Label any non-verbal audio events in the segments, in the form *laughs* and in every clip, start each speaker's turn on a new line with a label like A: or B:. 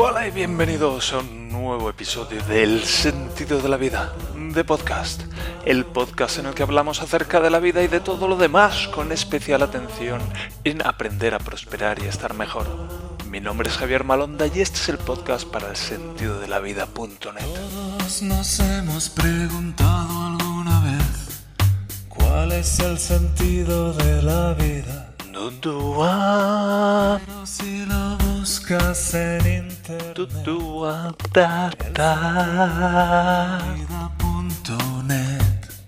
A: Hola y bienvenidos a un nuevo episodio del Sentido de la Vida, de podcast. El podcast en el que hablamos acerca de la vida y de todo lo demás con especial atención en aprender a prosperar y estar mejor. Mi nombre es Javier Malonda y este es el podcast para el sentido de la vida.net.
B: Todos nos hemos preguntado alguna vez cuál es el sentido de la vida. Pero si lo buscas en internet.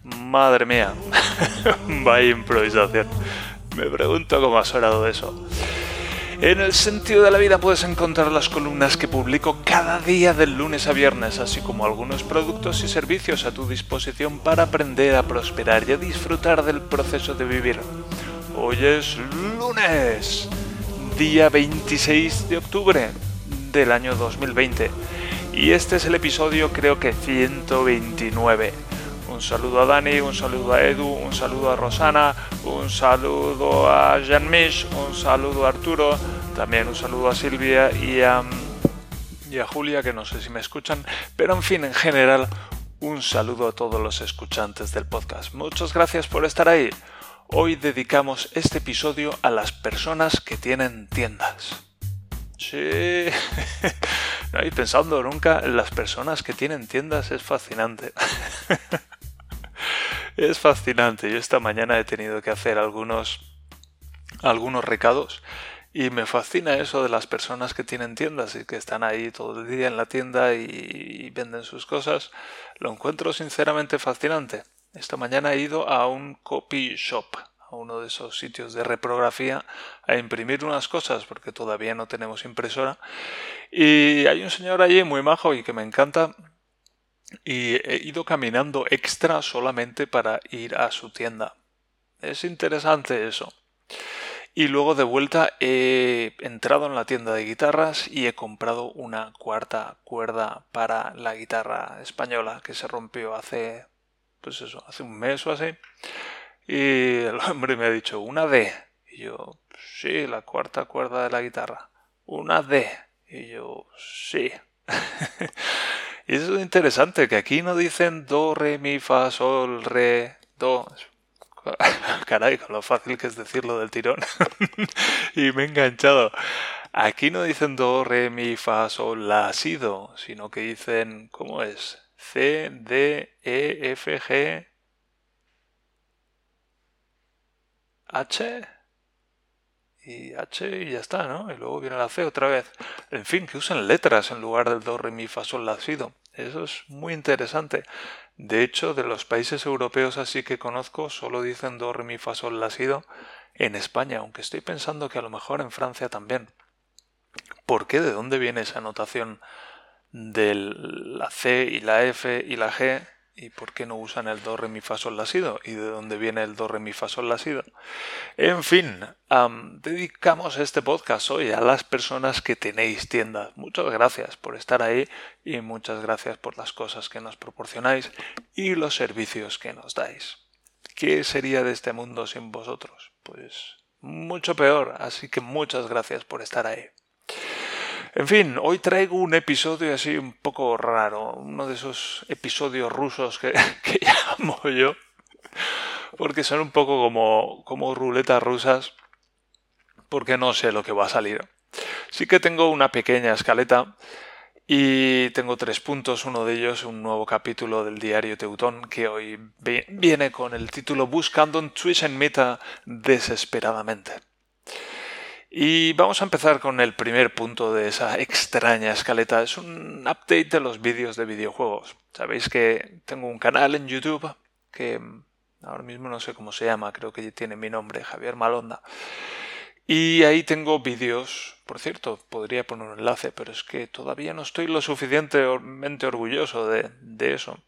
A: Madre mía, *laughs* vaya improvisación. Me pregunto cómo ha sonado eso. En el sentido de la vida puedes encontrar las columnas que publico cada día del lunes a viernes, así como algunos productos y servicios a tu disposición para aprender a prosperar y a disfrutar del proceso de vivir. Hoy es lunes, día 26 de octubre del año 2020, y este es el episodio creo que 129. Un saludo a Dani, un saludo a Edu, un saludo a Rosana, un saludo a Jean-Mich, un saludo a Arturo, también un saludo a Silvia y a, y a Julia, que no sé si me escuchan, pero en fin, en general, un saludo a todos los escuchantes del podcast. Muchas gracias por estar ahí. Hoy dedicamos este episodio a las personas que tienen tiendas. Sí, *laughs* no nunca en las personas que tienen tiendas, es fascinante. *laughs* Es fascinante. Yo esta mañana he tenido que hacer algunos algunos recados y me fascina eso de las personas que tienen tiendas y que están ahí todo el día en la tienda y venden sus cosas. Lo encuentro sinceramente fascinante. Esta mañana he ido a un copy shop, a uno de esos sitios de reprografía, a imprimir unas cosas porque todavía no tenemos impresora. Y hay un señor allí muy majo y que me encanta y he ido caminando extra solamente para ir a su tienda. Es interesante eso. Y luego de vuelta he entrado en la tienda de guitarras y he comprado una cuarta cuerda para la guitarra española que se rompió hace, pues eso, hace un mes o así. Y el hombre me ha dicho, una D. Y yo, sí, la cuarta cuerda de la guitarra. Una D. Y yo, sí. *laughs* Y eso es interesante, que aquí no dicen do, re, mi, fa, sol, re, do. *laughs* Caray, con lo fácil que es decirlo del tirón. *laughs* y me he enganchado. Aquí no dicen do, re, mi, fa, sol, la, si, do, sino que dicen, ¿cómo es? C, D, E, F, G, H y H y ya está, ¿no? Y luego viene la C otra vez. En fin, que usen letras en lugar del do, re, mi, fa, sol, la, si, do. Eso es muy interesante. De hecho, de los países europeos así que conozco, solo dicen do, re, mi, fa, sol, la, si, do en España, aunque estoy pensando que a lo mejor en Francia también. ¿Por qué? ¿De dónde viene esa notación de la C y la F y la G? ¿Y por qué no usan el do, re, mi, fa, sol, la, si, do? ¿Y de dónde viene el do, re, mi, fa, sol, la, si, do? En fin, am, dedicamos este podcast hoy a las personas que tenéis tiendas. Muchas gracias por estar ahí y muchas gracias por las cosas que nos proporcionáis y los servicios que nos dais. ¿Qué sería de este mundo sin vosotros? Pues mucho peor, así que muchas gracias por estar ahí. En fin, hoy traigo un episodio así un poco raro, uno de esos episodios rusos *laughs* que, llamo yo, porque son un poco como, como ruletas rusas, porque no sé lo que va a salir. Sí que tengo una pequeña escaleta y tengo tres puntos, uno de ellos un nuevo capítulo del diario Teutón que hoy vi- viene con el título Buscando un Twitch en Meta desesperadamente. Y vamos a empezar con el primer punto de esa extraña escaleta. Es un update de los vídeos de videojuegos. Sabéis que tengo un canal en YouTube que mm, ahora mismo no sé cómo se llama, creo que tiene mi nombre, Javier Malonda. Y ahí tengo vídeos, por cierto, podría poner un enlace, pero es que todavía no estoy lo suficientemente orgulloso de, de eso.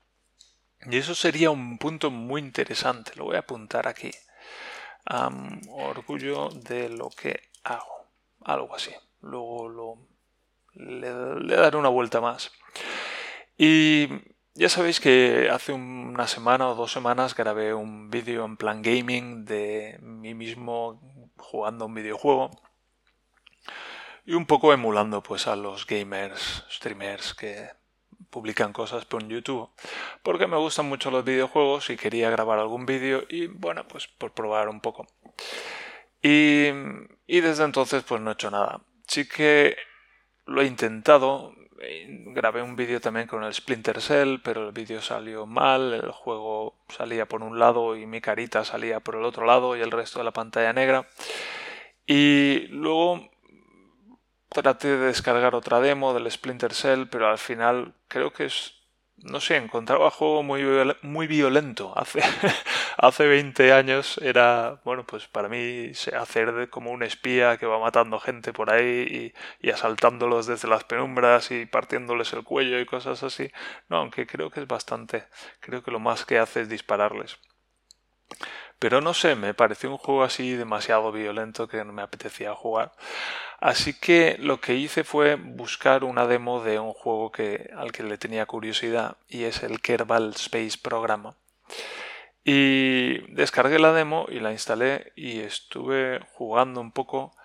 A: Y eso sería un punto muy interesante, lo voy a apuntar aquí. Orgullo de lo que hago, algo así. Luego lo, le, daré una vuelta más. Y ya sabéis que hace una semana o dos semanas grabé un vídeo en plan gaming de mí mismo jugando un videojuego. y un poco emulando pues a los gamers, streamers que publican cosas por YouTube, porque me gustan mucho los videojuegos y quería grabar algún vídeo y bueno, pues por probar un poco. Y, y desde entonces pues no he hecho nada. Sí que lo he intentado, grabé un vídeo también con el Splinter Cell, pero el vídeo salió mal, el juego salía por un lado y mi carita salía por el otro lado y el resto de la pantalla negra. Y luego traté de descargar otra demo del Splinter Cell, pero al final creo que es no sé, encontraba juego muy, muy violento. Hace, *laughs* hace 20 años era, bueno, pues para mí hacer como un espía que va matando gente por ahí y, y, asaltándolos desde las penumbras y partiéndoles el cuello y cosas así. No, aunque creo que es bastante. Creo que lo más que hace es dispararles. Pero no sé, me pareció un juego así demasiado violento que no me apetecía jugar. Así que lo que hice fue buscar una demo de un juego que, al que le tenía curiosidad y es el Kerbal Space Program. Y descargué la demo y la instalé y estuve jugando un poco,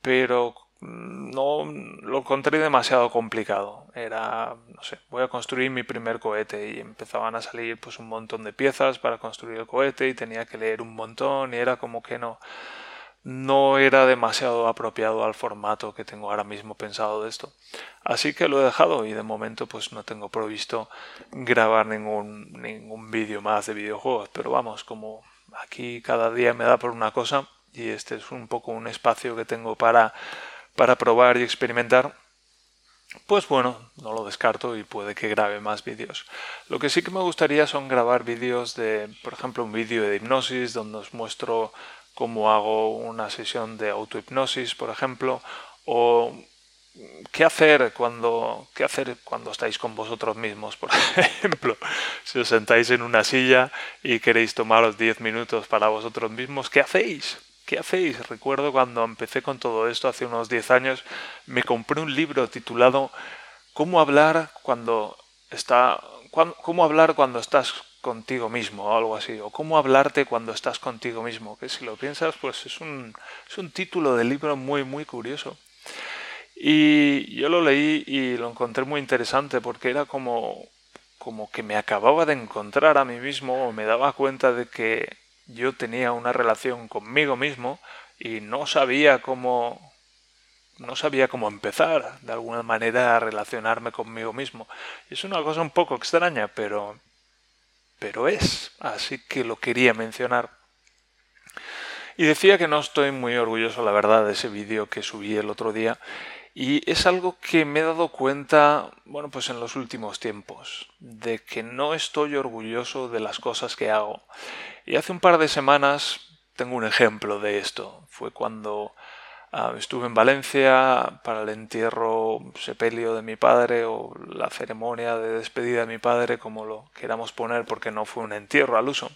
A: pero no lo encontré demasiado complicado. Era, no sé, voy a construir mi primer cohete y empezaban a salir pues un montón de piezas para construir el cohete y tenía que leer un montón y era como que no no era demasiado apropiado al formato que tengo ahora mismo pensado de esto. Así que lo he dejado y de momento pues no tengo provisto grabar ningún, ningún vídeo más de videojuegos. Pero vamos, como aquí cada día me da por una cosa y este es un poco un espacio que tengo para para probar y experimentar, pues bueno, no lo descarto y puede que grabe más vídeos. Lo que sí que me gustaría son grabar vídeos de, por ejemplo, un vídeo de hipnosis donde os muestro cómo hago una sesión de autohipnosis, por ejemplo, o qué hacer cuando qué hacer cuando estáis con vosotros mismos, por *laughs* ejemplo, si os sentáis en una silla y queréis tomaros 10 minutos para vosotros mismos, ¿qué hacéis? ¿Qué hacéis? Recuerdo cuando empecé con todo esto hace unos 10 años, me compré un libro titulado Cómo hablar cuando está cómo hablar cuando estás contigo mismo o algo así, o cómo hablarte cuando estás contigo mismo, que si lo piensas, pues es un, es un título de libro muy, muy curioso. Y yo lo leí y lo encontré muy interesante porque era como, como que me acababa de encontrar a mí mismo o me daba cuenta de que yo tenía una relación conmigo mismo y no sabía cómo no sabía cómo empezar de alguna manera a relacionarme conmigo mismo. Es una cosa un poco extraña, pero pero es, así que lo quería mencionar. Y decía que no estoy muy orgulloso, la verdad, de ese vídeo que subí el otro día. Y es algo que me he dado cuenta, bueno, pues en los últimos tiempos, de que no estoy orgulloso de las cosas que hago. Y hace un par de semanas tengo un ejemplo de esto. Fue cuando ah, estuve en Valencia para el entierro sepelio de mi padre o la ceremonia de despedida de mi padre, como lo queramos poner, porque no fue un entierro al uso.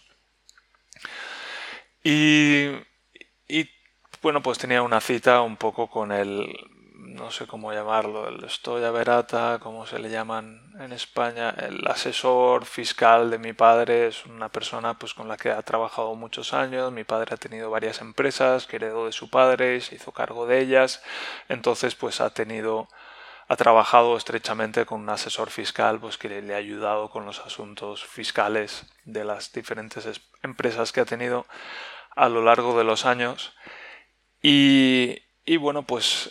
A: Y, y bueno, pues tenía una cita un poco con el no sé cómo llamarlo, el Stoya Verata, como se le llaman en España, el asesor fiscal de mi padre es una persona pues con la que ha trabajado muchos años, mi padre ha tenido varias empresas que heredó de su padre, se hizo cargo de ellas, entonces pues ha tenido ha trabajado estrechamente con un asesor fiscal pues que le ha ayudado con los asuntos fiscales de las diferentes empresas que ha tenido a lo largo de los años. Y y bueno, pues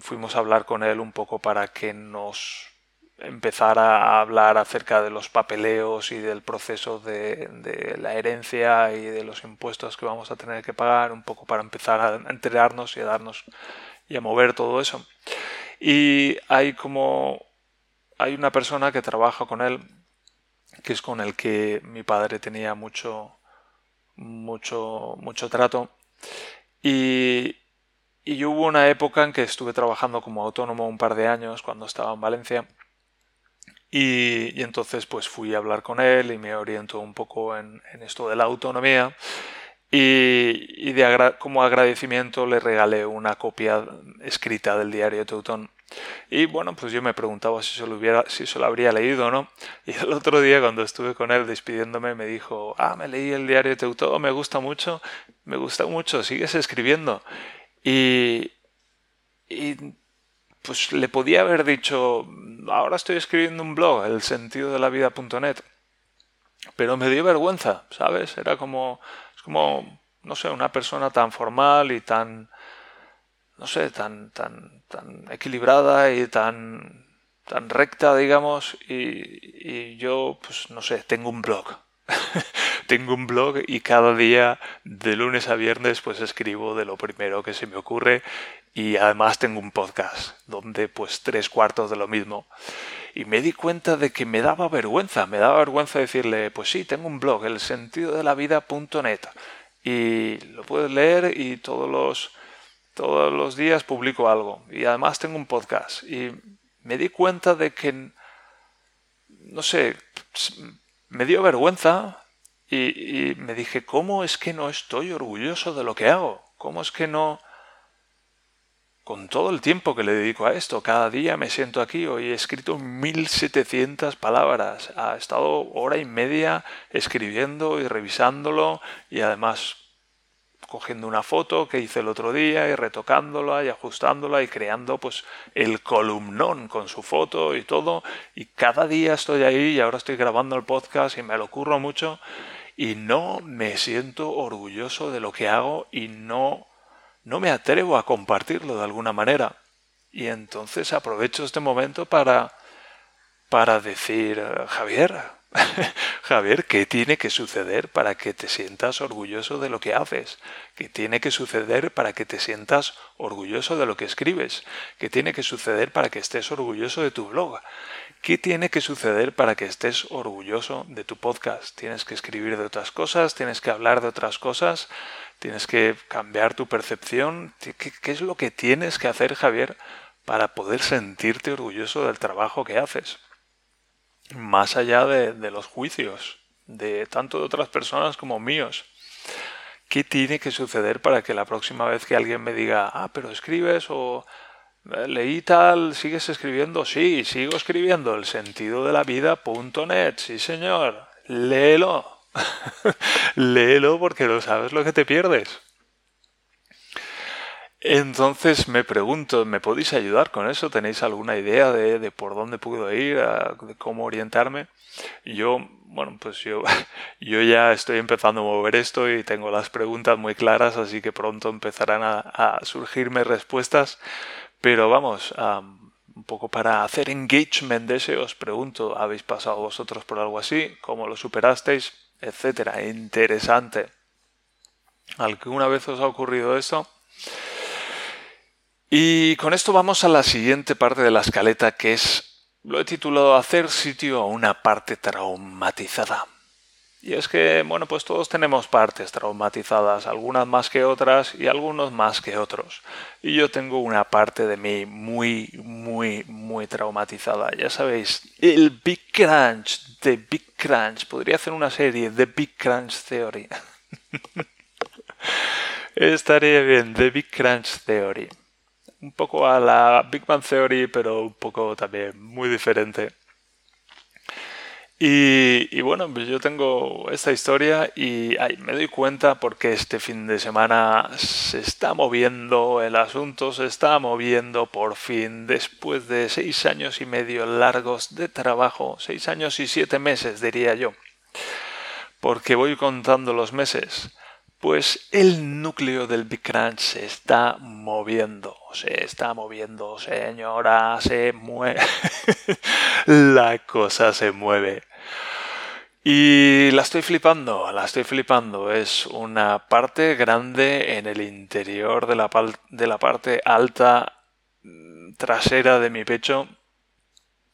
A: fuimos a hablar con él un poco para que nos empezara a hablar acerca de los papeleos y del proceso de, de, la herencia y de los impuestos que vamos a tener que pagar, un poco para empezar a enterarnos y a darnos y a mover todo eso. Y hay como hay una persona que trabaja con él, que es con el que mi padre tenía mucho mucho mucho trato y, y hubo una época en que estuve trabajando como autónomo un par de años cuando estaba en Valencia. Y, entonces pues fui a hablar con él y me orientó un poco en, esto de la autonomía. Y, de como agradecimiento le regalé una copia escrita del diario Teutón. Y bueno, pues yo me preguntaba si se lo, hubiera, si se lo habría leído o no. Y el otro día cuando estuve con él despidiéndome me dijo, ah, me leí el diario Teutón, me gusta mucho, me gusta mucho, sigues escribiendo. Y, pues le podía haber dicho, ahora estoy escribiendo un blog, el sentido de la vida.net. Pero me dio vergüenza, ¿sabes? Era como, es como, no sé, una persona tan formal y tan, no sé, tan, tan, tan equilibrada y tan, tan recta, digamos, y, y yo, pues, no sé, tengo un blog. *laughs* tengo un blog y cada día de lunes a viernes pues escribo de lo primero que se me ocurre y además tengo un podcast donde pues tres cuartos de lo mismo. Y me di cuenta de que me daba vergüenza, me daba vergüenza decirle pues sí, tengo un blog, el sentido de la vida.net y lo puedes leer y todos los todos los días publico algo. Y además tengo un podcast. Y me di cuenta de que no sé me dio vergüenza y, me dije, ¿cómo es que no estoy orgulloso de lo que hago? ¿Cómo es que no... Con todo el tiempo que le dedico a esto, cada día me siento aquí, hoy he escrito 1700 palabras, ha estado hora y media escribiendo y revisándolo y además cogiendo una foto que hice el otro día y retocándola y ajustándola y creando pues el columnón con su foto y todo. Y cada día estoy ahí y ahora estoy grabando el podcast y me lo ocurro mucho y no me siento orgulloso de lo que hago y no no me atrevo a compartirlo de alguna manera. Y entonces aprovecho este momento para para decir Javier *laughs* Javier, ¿qué tiene que suceder para que te sientas orgulloso de lo que haces? ¿Qué tiene que suceder para que te sientas orgulloso de lo que escribes? ¿Qué tiene que suceder para que estés orgulloso de tu blog? ¿Qué tiene que suceder para que estés orgulloso de tu podcast? ¿Tienes que escribir de otras cosas? ¿Tienes que hablar de otras cosas? ¿Tienes que cambiar tu percepción? ¿Qué, qué es lo que tienes que hacer, Javier, para poder sentirte orgulloso del trabajo que haces? Más allá de, los juicios, de tanto de otras personas como míos. ¿Qué tiene que suceder para que la próxima vez que alguien me diga, ah, pero escribes o eh, leí tal, sigues escribiendo? Sí, sigo escribiendo el sentido de la vida.net, sí señor, léelo. *laughs* léelo porque no sabes lo que te pierdes. Entonces me pregunto, ¿me podéis ayudar con eso? ¿Tenéis alguna idea de, por dónde puedo ir, de cómo orientarme? Yo, bueno, pues yo, *laughs* yo ya estoy empezando a mover esto y tengo las preguntas muy claras, así que pronto empezarán a, surgirme respuestas. Pero vamos, un poco para hacer engagement de ese, os pregunto, ¿habéis pasado vosotros por algo así? ¿Cómo lo superasteis? Etcétera. Interesante. ¿Alguna vez os ha ocurrido esto? Y con esto vamos a la siguiente parte de la escaleta que es, lo he titulado Hacer sitio a una parte traumatizada. Y es que, bueno, pues todos tenemos partes traumatizadas, algunas más que otras y algunos más que otros. Y yo tengo una parte de mí muy, muy, muy traumatizada. Ya sabéis, el Big Crunch, The Big Crunch. Podría hacer una serie, The Big Crunch Theory. *laughs* Estaría bien, The Big Crunch Theory un poco a la Big Bang Theory, pero un poco también muy diferente. Y, bueno, pues yo tengo esta historia y me doy cuenta porque este fin de semana se está moviendo el asunto, se está moviendo por fin después de seis años y medio largos de trabajo, seis años y siete meses diría yo, porque voy contando los meses. Pues el núcleo del Big Crunch se está moviendo, se está moviendo, señora, se mueve. *laughs* la cosa se mueve. Y la estoy flipando, la estoy flipando. Es una parte grande en el interior de la, de la parte alta mm, trasera de mi pecho,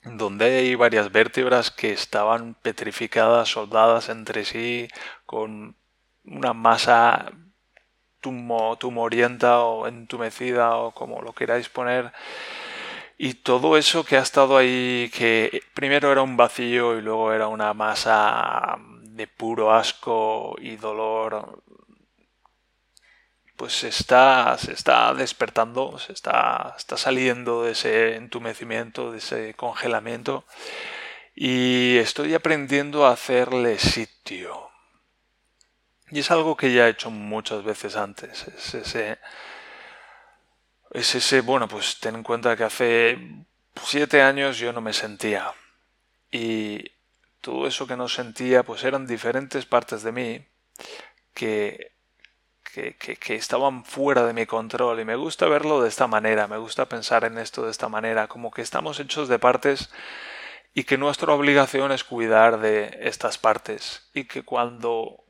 A: donde hay varias vértebras que estaban petrificadas, soldadas entre sí, con una masa tumorienta o entumecida o como lo queráis poner. Y todo eso que ha estado ahí, que primero era un vacío y luego era una masa de puro asco y dolor, pues se está, se está despertando, se está, está saliendo de ese entumecimiento, de ese congelamiento. Y estoy aprendiendo a hacerle sitio y es algo que ya he hecho muchas veces antes. Es ese es ese, bueno, pues ten en cuenta que hace siete años yo no me sentía. Y todo eso que no sentía, pues eran diferentes partes de mí que, que, que, estaban fuera de mi control. Y me gusta verlo de esta manera, me gusta pensar en esto de esta manera, como que estamos hechos de partes y que nuestra obligación es cuidar de estas partes. Y que cuando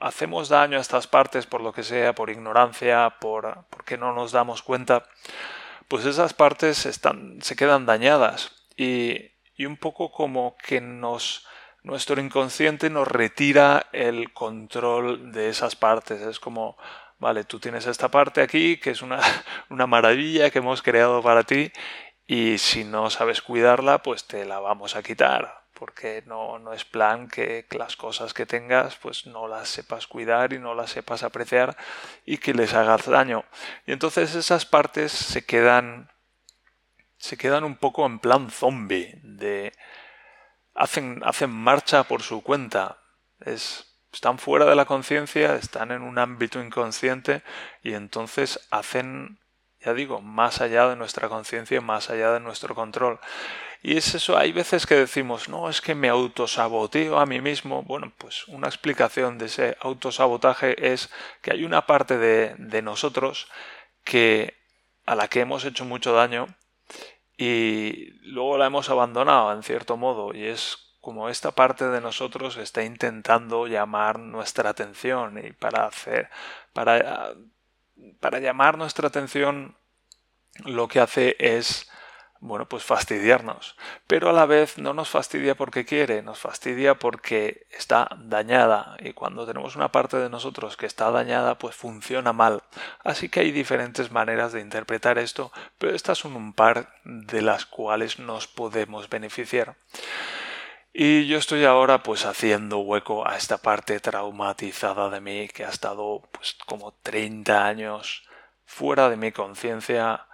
A: hacemos daño a estas partes por lo que sea, por ignorancia, por porque no nos damos cuenta, pues esas partes están, se quedan dañadas y, y un poco como que nos nuestro inconsciente nos retira el control de esas partes. Es como, vale, tú tienes esta parte aquí que es una, *laughs* una maravilla que hemos creado para ti y si no sabes cuidarla, pues te la vamos a quitar porque no, no es plan que las cosas que tengas pues no las sepas cuidar y no las sepas apreciar y que les hagas daño. Y entonces esas partes se quedan se quedan un poco en plan zombie de hacen, hacen marcha por su cuenta. Es, están fuera de la conciencia, están en un ámbito inconsciente y entonces hacen, ya digo, más allá de nuestra conciencia, más allá de nuestro control. Y es eso, hay veces que decimos, no, es que me autosaboteo a mí mismo. Bueno, pues una explicación de ese autosabotaje es que hay una parte de, de nosotros que a la que hemos hecho mucho daño y luego la hemos abandonado en cierto modo y es como esta parte de nosotros está intentando llamar nuestra atención y para hacer para para llamar nuestra atención lo que hace es bueno, pues fastidiarnos. Pero a la vez no nos fastidia porque quiere, nos fastidia porque está dañada. Y cuando tenemos una parte de nosotros que está dañada, pues funciona mal. Así que hay diferentes maneras de interpretar esto, pero estas son un par de las cuales nos podemos beneficiar. Y yo estoy ahora pues haciendo hueco a esta parte traumatizada de mí que ha estado pues como 30 años fuera de mi conciencia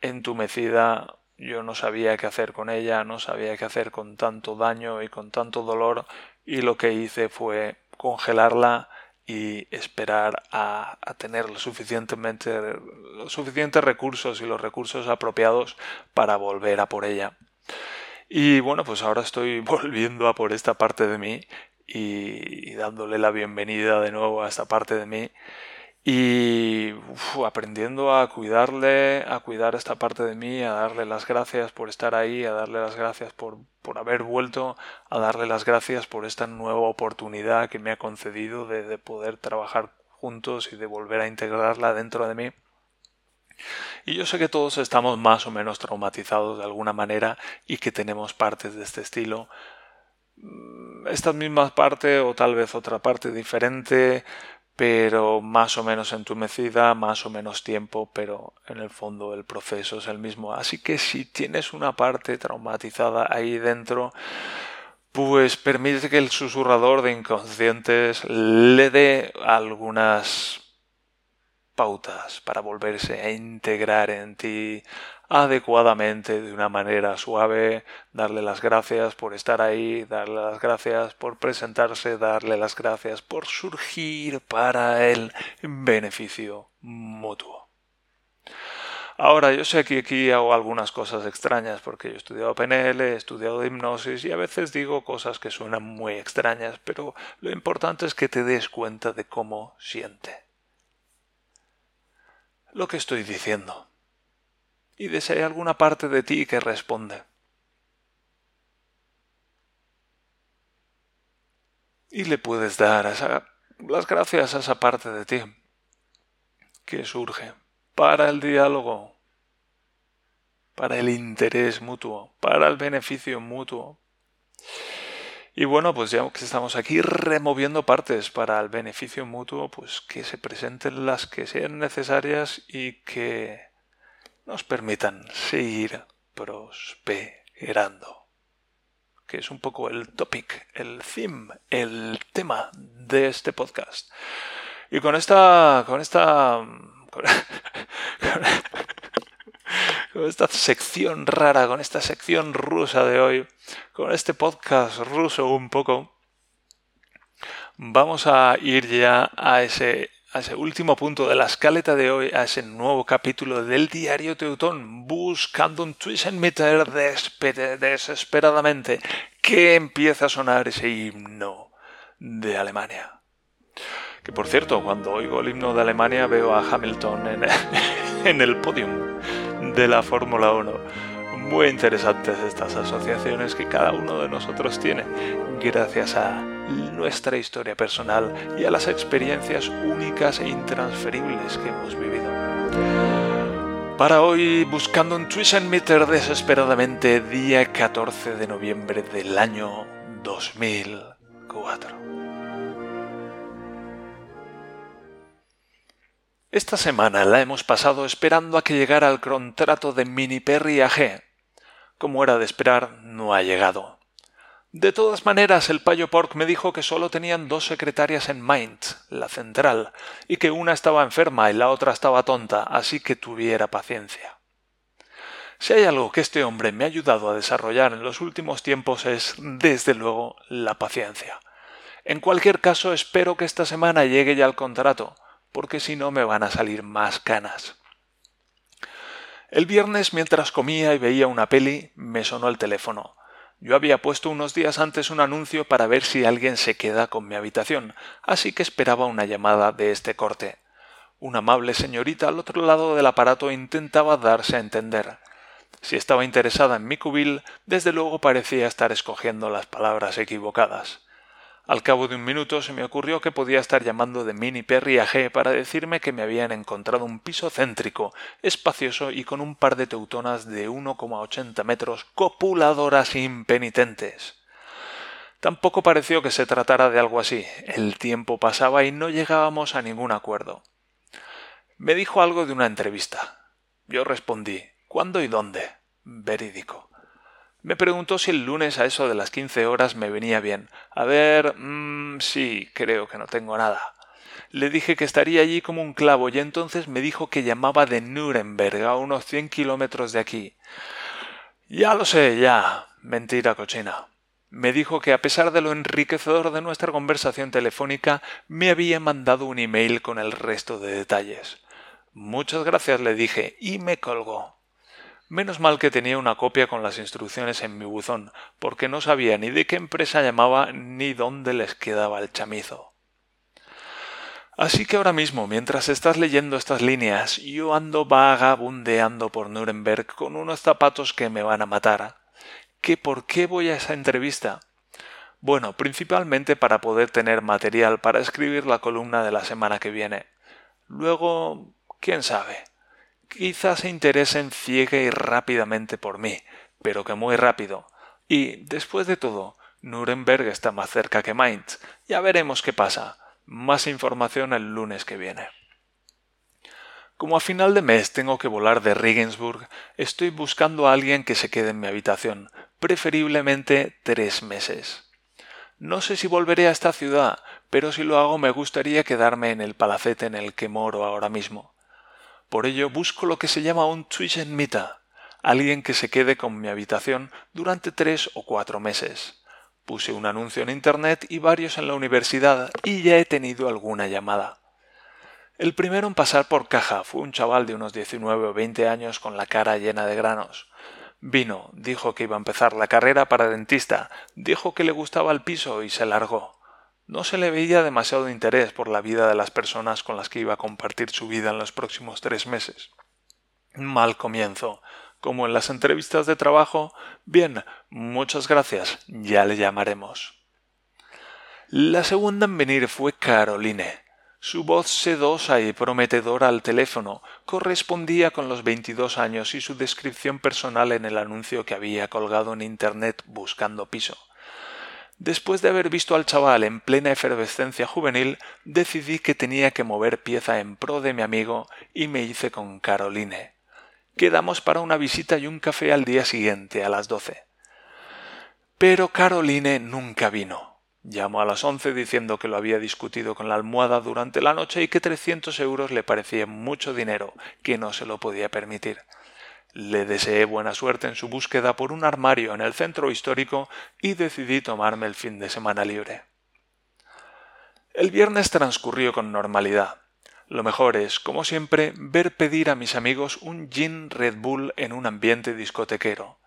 A: entumecida, yo no sabía qué hacer con ella, no sabía qué hacer con tanto daño y con tanto dolor, y lo que hice fue congelarla y esperar a, tener lo suficientemente, los suficientes recursos y los recursos apropiados para volver a por ella. Y bueno, pues ahora estoy *laughs* volviendo a por esta parte de mí y dándole la bienvenida de nuevo a esta parte de mí y aprendiendo a cuidarle, a cuidar esta parte de mí, a darle las gracias por estar ahí, a darle las gracias por, por haber vuelto, a darle las gracias por esta nueva oportunidad que me ha concedido de, de poder trabajar juntos y de volver a integrarla dentro de mí. Y yo sé que todos estamos más o menos traumatizados de alguna manera y que tenemos partes de este estilo. Mm, Estas mismas partes o tal vez otra parte diferente, pero más o menos entumecida, más o menos tiempo, pero en el fondo el proceso es el mismo. Así que si tienes una parte traumatizada ahí dentro, pues permite que el susurrador de inconscientes le dé algunas pautas para volverse a integrar en ti adecuadamente, de una manera suave, darle las gracias por estar ahí, darle las gracias por presentarse, darle las gracias por surgir para el beneficio mutuo. Ahora, yo sé que aquí hago algunas cosas extrañas porque yo he estudiado PNL, he estudiado hipnosis y a veces digo cosas que suenan muy extrañas, pero lo importante es que te des cuenta de cómo siente lo que estoy diciendo y de si hay alguna parte de ti que responde. Y le puedes dar las gracias a esa parte de ti que surge para el diálogo, para el interés mutuo, para el beneficio mutuo. Y bueno, pues ya que estamos aquí removiendo partes para el beneficio mutuo, pues que se presenten las que sean necesarias y que nos permitan seguir prosperando. Que es un poco el topic, el theme, el tema de este podcast. Y con esta, con esta, con, *laughs* esta sección rara, con esta sección rusa de hoy, con este podcast ruso un poco, vamos a ir ya a ese último punto de la escaleta de hoy, a ese nuevo capítulo del diario Teutón, buscando un Meter desesperadamente, que empieza a sonar ese himno de Alemania. Que por cierto, cuando oigo el himno de Alemania veo a Hamilton en, *laughs* en el podium de la Fórmula 1. Muy interesantes estas asociaciones que cada uno de nosotros tiene gracias a nuestra historia personal y a las experiencias únicas e intransferibles que hemos vivido. Para hoy, buscando un Meter desesperadamente, día 14 de noviembre del año 2004. Esta semana la hemos pasado esperando a que llegara el contrato de Mini Perry AG. Como era de esperar, no ha llegado. De todas maneras, el payo Pork me dijo que solo tenían dos secretarias en Mainz, la central, y que una estaba enferma y la otra estaba tonta, así que tuviera paciencia. Si hay algo que este hombre me ha ayudado a desarrollar en los últimos tiempos es, desde luego, la paciencia. En cualquier caso, espero que esta semana llegue ya el contrato, porque si no me van a salir más canas. El viernes, mientras comía y veía una peli, me sonó el teléfono. Yo había puesto unos días antes un anuncio para ver si alguien se queda con mi habitación, así que esperaba una llamada de este corte. Una amable señorita al otro lado del aparato intentaba darse a entender. Si estaba interesada en mi cubil, desde luego parecía estar escogiendo las palabras equivocadas. Al cabo de un minuto se me ocurrió que podía estar llamando de Mini Perry a G para decirme que me habían encontrado un piso céntrico, espacioso y con un par de teutonas de 1,80 metros copuladoras impenitentes. Tampoco pareció que se tratara de algo así. El tiempo pasaba y no llegábamos a ningún acuerdo. Me dijo algo de una entrevista. Yo respondí ¿Cuándo y dónde? Verídico. Me preguntó si el lunes a eso de las quince horas me venía bien. A ver, mmm, sí, creo que no tengo nada. Le dije que estaría allí como un clavo y entonces me dijo que llamaba de Nuremberg a unos cien kilómetros de aquí. Ya lo sé, ya. Mentira cochina. Me dijo que a pesar de lo enriquecedor de nuestra conversación telefónica, me había mandado un email con el resto de detalles. Muchas gracias, le dije, y me colgó. Menos mal que tenía una copia con las instrucciones en mi buzón, porque no sabía ni de qué empresa llamaba ni dónde les quedaba el chamizo. Así que ahora mismo, mientras estás leyendo estas líneas, yo ando vagabundeando por Nuremberg con unos zapatos que me van a matar. ¿Qué por qué voy a esa entrevista? Bueno, principalmente para poder tener material para escribir la columna de la semana que viene. Luego, quién sabe quizás se interesen ciega y rápidamente por mí, pero que muy rápido. Y, después de todo, Nuremberg está más cerca que Mainz. Ya veremos qué pasa. Más información el lunes que viene. Como a final de mes tengo que volar de Regensburg, estoy buscando a alguien que se quede en mi habitación, preferiblemente tres meses. No sé si volveré a esta ciudad, pero si lo hago me gustaría quedarme en el palacete en el que moro ahora mismo. Por ello busco lo que se llama un Mita, alguien que se quede con mi habitación durante tres o cuatro meses. Puse un anuncio en Internet y varios en la universidad y ya he tenido alguna llamada. El primero en pasar por caja fue un chaval de unos 19 o 20 años con la cara llena de granos. Vino, dijo que iba a empezar la carrera para dentista, dijo que le gustaba el piso y se largó. No se le veía demasiado interés por la vida de las personas con las que iba a compartir su vida en los próximos tres meses. Mal comienzo. Como en las entrevistas de trabajo, bien, muchas gracias, ya le llamaremos. La segunda en venir fue Caroline. Su voz sedosa y prometedora al teléfono correspondía con los veintidós años y su descripción personal en el anuncio que había colgado en Internet buscando piso. Después de haber visto al chaval en plena efervescencia juvenil, decidí que tenía que mover pieza en pro de mi amigo y me hice con Caroline. Quedamos para una visita y un café al día siguiente, a las doce. Pero Caroline nunca vino. Llamó a las once diciendo que lo había discutido con la almohada durante la noche y que trescientos euros le parecía mucho dinero, que no se lo podía permitir. Le deseé buena suerte en su búsqueda por un armario en el centro histórico y decidí tomarme el fin de semana libre. El viernes transcurrió con normalidad. Lo mejor es, como siempre, ver pedir a mis amigos un gin Red Bull en un ambiente discotequero.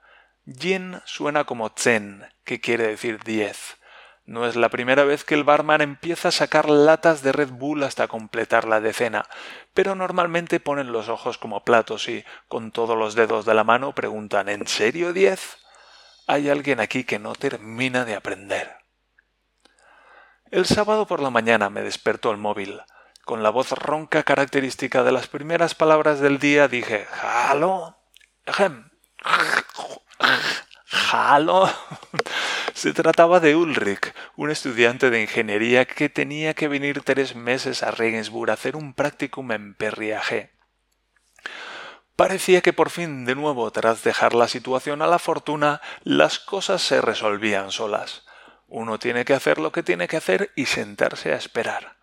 A: Gin suena como zen, que quiere decir diez. No es la primera vez que el barman empieza a sacar latas de Red Bull hasta completar la decena, pero normalmente ponen los ojos como platos y, con todos los dedos de la mano, preguntan ¿En serio diez? Hay alguien aquí que no termina de aprender. El sábado por la mañana me despertó el móvil. Con la voz ronca característica de las primeras palabras del día dije «¡Halo! ¡Halo! Se trataba de Ulrich, un estudiante de ingeniería que tenía que venir tres meses a Regensburg a hacer un practicum en perriaje. Parecía que por fin, de nuevo, tras dejar la situación a la fortuna, las cosas se resolvían solas. Uno tiene que hacer lo que tiene que hacer y sentarse a esperar.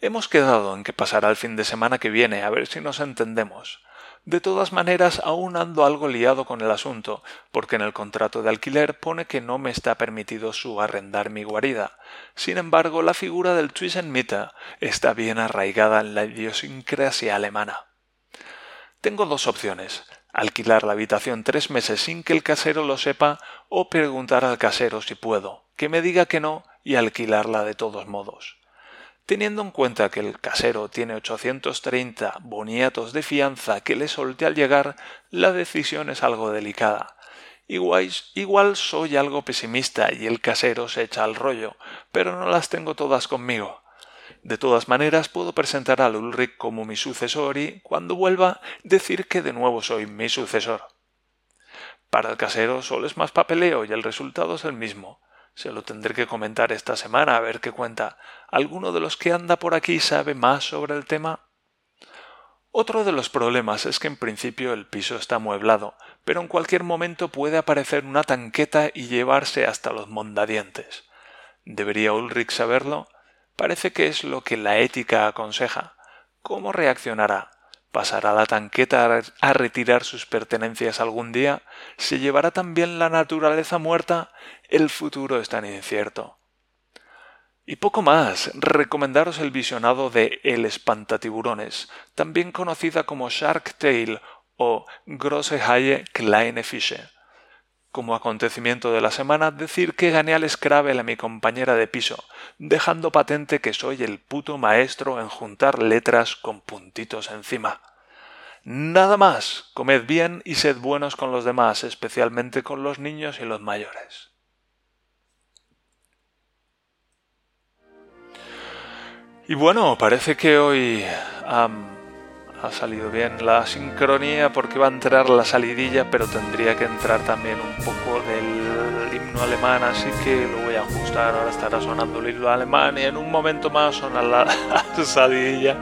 A: Hemos quedado en que pasará el fin de semana que viene, a ver si nos entendemos. De todas maneras, aún ando algo liado con el asunto, porque en el contrato de alquiler pone que no me está permitido subarrendar mi guarida. Sin embargo, la figura del Twisenmieter está bien arraigada en la idiosincrasia alemana. Tengo dos opciones alquilar la habitación tres meses sin que el casero lo sepa o preguntar al casero si puedo, que me diga que no y alquilarla de todos modos. Teniendo en cuenta que el casero tiene 830 boniatos de fianza que le solté al llegar, la decisión es algo delicada. Igual, igual soy algo pesimista y el casero se echa al rollo, pero no las tengo todas conmigo. De todas maneras, puedo presentar al Ulrich como mi sucesor y, cuando vuelva, decir que de nuevo soy mi sucesor. Para el casero solo es más papeleo y el resultado es el mismo. Se lo tendré que comentar esta semana a ver qué cuenta. ¿Alguno de los que anda por aquí sabe más sobre el tema? Otro de los problemas es que en principio el piso está amueblado, pero en cualquier momento puede aparecer una tanqueta y llevarse hasta los mondadientes. ¿Debería Ulrich saberlo? Parece que es lo que la ética aconseja. ¿Cómo reaccionará? ¿Pasará la tanqueta a retirar sus pertenencias algún día? ¿Se llevará también la naturaleza muerta? El futuro es tan incierto. Y poco más, recomendaros el visionado de El Espantatiburones, también conocida como Shark Tale o Grosse Haie Kleine Fische. Como acontecimiento de la semana, decir que gané al Scrabble a mi compañera de piso, dejando patente que soy el puto maestro en juntar letras con puntitos encima. Nada más, comed bien y sed buenos con los demás, especialmente con los niños y los mayores. Y bueno, parece que hoy ha salido bien la sincronía porque va a entrar la salidilla, pero tendría que entrar también un poco del himno alemán, así que lo voy a ajustar. Ahora estará sonando el himno alemán y en un momento más sonará la *laughs* salidilla.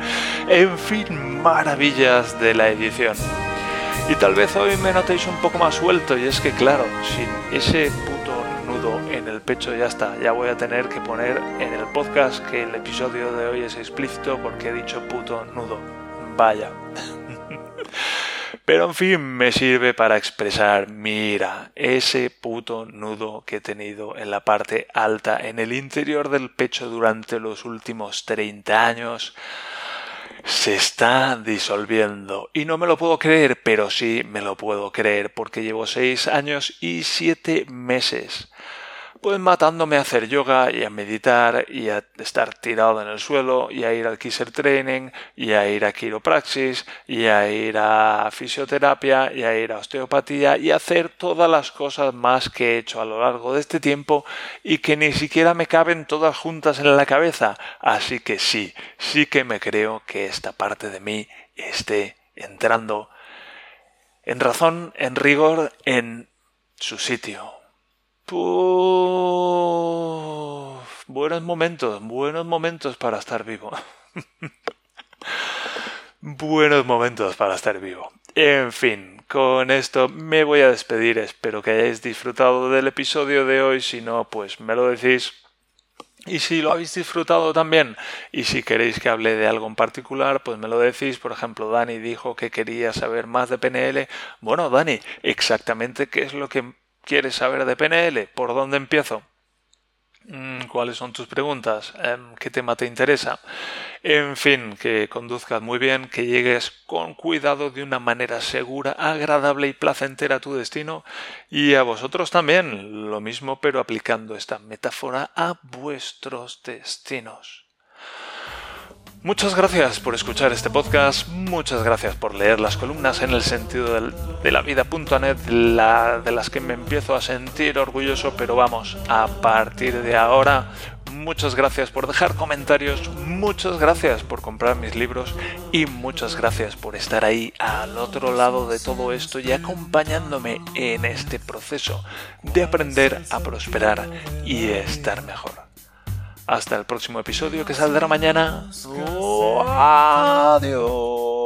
A: En fin, maravillas de la edición. Y tal vez hoy me notéis un poco más suelto, y es que, claro, sin ese en el pecho ya está. Ya voy a tener que poner en el podcast que el episodio de hoy es explícito porque he dicho puto nudo. Vaya. *laughs* Pero en fin, me sirve para expresar, mira, ese puto nudo que he tenido en la parte alta, en el interior del pecho durante los últimos 30 años, se está disolviendo. Y no me lo puedo creer, pero sí me lo puedo creer, porque llevo 6 años y 7 meses pues matándome a hacer yoga y a meditar y a estar tirado en el suelo y a ir al Kisser Training y a ir a quiropraxis y a ir a fisioterapia y a ir a osteopatía y a hacer todas las cosas más que he hecho a lo largo de este tiempo y que ni siquiera me caben todas juntas en la cabeza. Así que sí, sí que me creo que esta parte de mí esté entrando en razón, en rigor, en su sitio buenos momentos, buenos momentos para estar vivo. *laughs* buenos momentos para estar vivo. En fin, con esto me voy a despedir. Espero que hayáis disfrutado del episodio de hoy. Si no, pues me lo decís. Y si lo habéis disfrutado también, y si queréis que hable de algo en particular, pues me lo decís. Por ejemplo, Dani dijo que quería saber más de PNL. Bueno, Dani, exactamente qué es lo que ¿Quieres saber de PNL? ¿Por dónde empiezo? Mm, ¿Cuáles son tus preguntas? Em, ¿Qué tema te interesa? En fin, que conduzcas muy bien, que llegues con cuidado de una manera segura, agradable y placentera a tu destino y a vosotros también, lo mismo pero aplicando esta metáfora a vuestros destinos. Muchas gracias por escuchar este podcast, muchas gracias por leer las columnas en el sentido de la vida.net, de las que me empiezo a sentir orgulloso, pero vamos, a partir de ahora, muchas gracias por dejar comentarios, muchas gracias por comprar mis libros y muchas gracias por estar ahí al otro lado de todo esto y acompañándome en este proceso de aprender a prosperar y estar mejor. Hasta el próximo episodio que saldrá mañana. adiós.